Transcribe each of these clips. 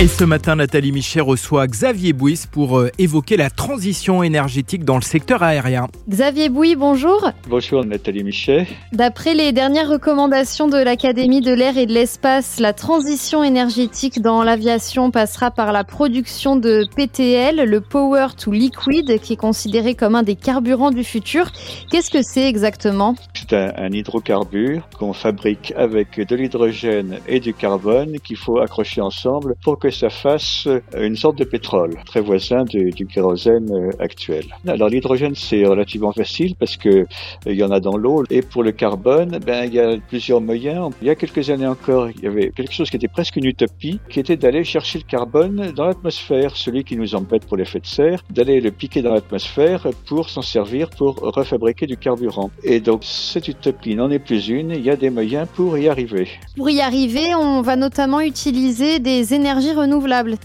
Et ce matin, Nathalie Michet reçoit Xavier Bouis pour euh, évoquer la transition énergétique dans le secteur aérien. Xavier Bouis, bonjour. Bonjour Nathalie Michet. D'après les dernières recommandations de l'Académie de l'air et de l'espace, la transition énergétique dans l'aviation passera par la production de PTL, le Power to Liquid, qui est considéré comme un des carburants du futur. Qu'est-ce que c'est exactement? C'est un, un hydrocarbure qu'on fabrique avec de l'hydrogène et du carbone qu'il faut accrocher ensemble pour que ça fasse une sorte de pétrole, très voisin du, du kérosène euh, actuel. Alors l'hydrogène c'est relativement facile parce que euh, il y en a dans l'eau et pour le carbone, ben il y a plusieurs moyens. Il y a quelques années encore, il y avait quelque chose qui était presque une utopie, qui était d'aller chercher le carbone dans l'atmosphère, celui qui nous embête pour l'effet de serre, d'aller le piquer dans l'atmosphère pour s'en servir pour refabriquer du carburant. Et donc cette utopie n'en est plus une, il y a des moyens pour y arriver. Pour y arriver, on va notamment utiliser des énergies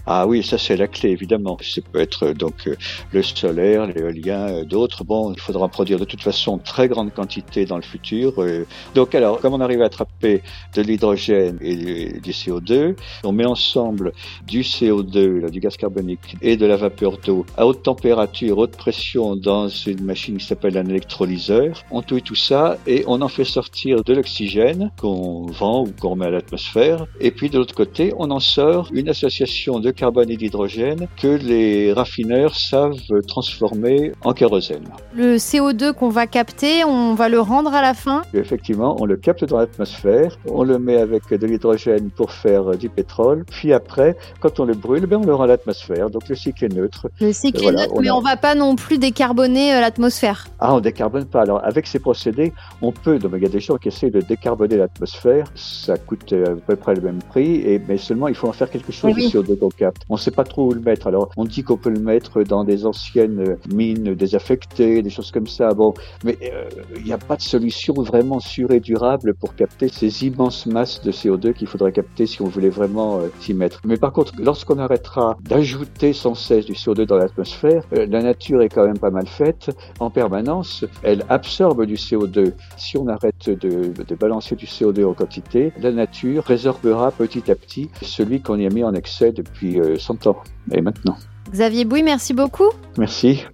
Ah oui, ça c'est la clé évidemment. Ça peut être donc euh, le solaire, l'éolien, euh, d'autres. Bon, il faudra en produire de toute façon très grande quantité dans le futur. euh. Donc alors, comme on arrive à attraper de l'hydrogène et du du CO2, on met ensemble du CO2, là, du gaz carbonique, et de la vapeur d'eau à haute température, haute pression dans une machine qui s'appelle un électrolyseur. On touille tout ça et on en fait sortir de l'oxygène qu'on vend ou qu'on remet à l'atmosphère. Et puis de l'autre côté, on en sort une association de carbone et d'hydrogène que les raffineurs savent transformer en kérosène. Le CO2 qu'on va capter, on va le rendre à la fin? Et effectivement, on le capte dans l'atmosphère, on le met avec de l'hydrogène pour faire du pétrole, puis après, quand on le brûle, ben on le rend à l'atmosphère. Donc le cycle est neutre. Le cycle Voilà, est neutre, on mais a- on va pas non plus décarboner euh, l'atmosphère. Ah, on décarbone pas. Alors, avec ces procédés, on peut, donc il y a des gens qui essaient de décarboner l'atmosphère. Ça coûte euh, à peu près le même prix, et, mais seulement il faut en faire quelque chose Oui. du CO2 qu'on capte. On ne sait pas trop où le mettre. Alors, on dit qu'on peut le mettre dans des anciennes euh, mines désaffectées, des choses comme ça. Bon, mais euh, il n'y a pas de solution vraiment sûre et durable pour capter ces immenses masses de CO2 qu'il faudrait capter si on voulait vraiment euh, s'y mettre. Mais par contre, lorsqu'on arrêtera d'ajouter sans cesse du CO2 dans l'atmosphère, euh, la nature est quand même pas mal faite en permanence, elle absorbe du CO2. Si on arrête de, de balancer du CO2 en quantité, la nature résorbera petit à petit celui qu'on y a mis en excès depuis euh, 100 ans et maintenant. Xavier Bouy, merci beaucoup. Merci.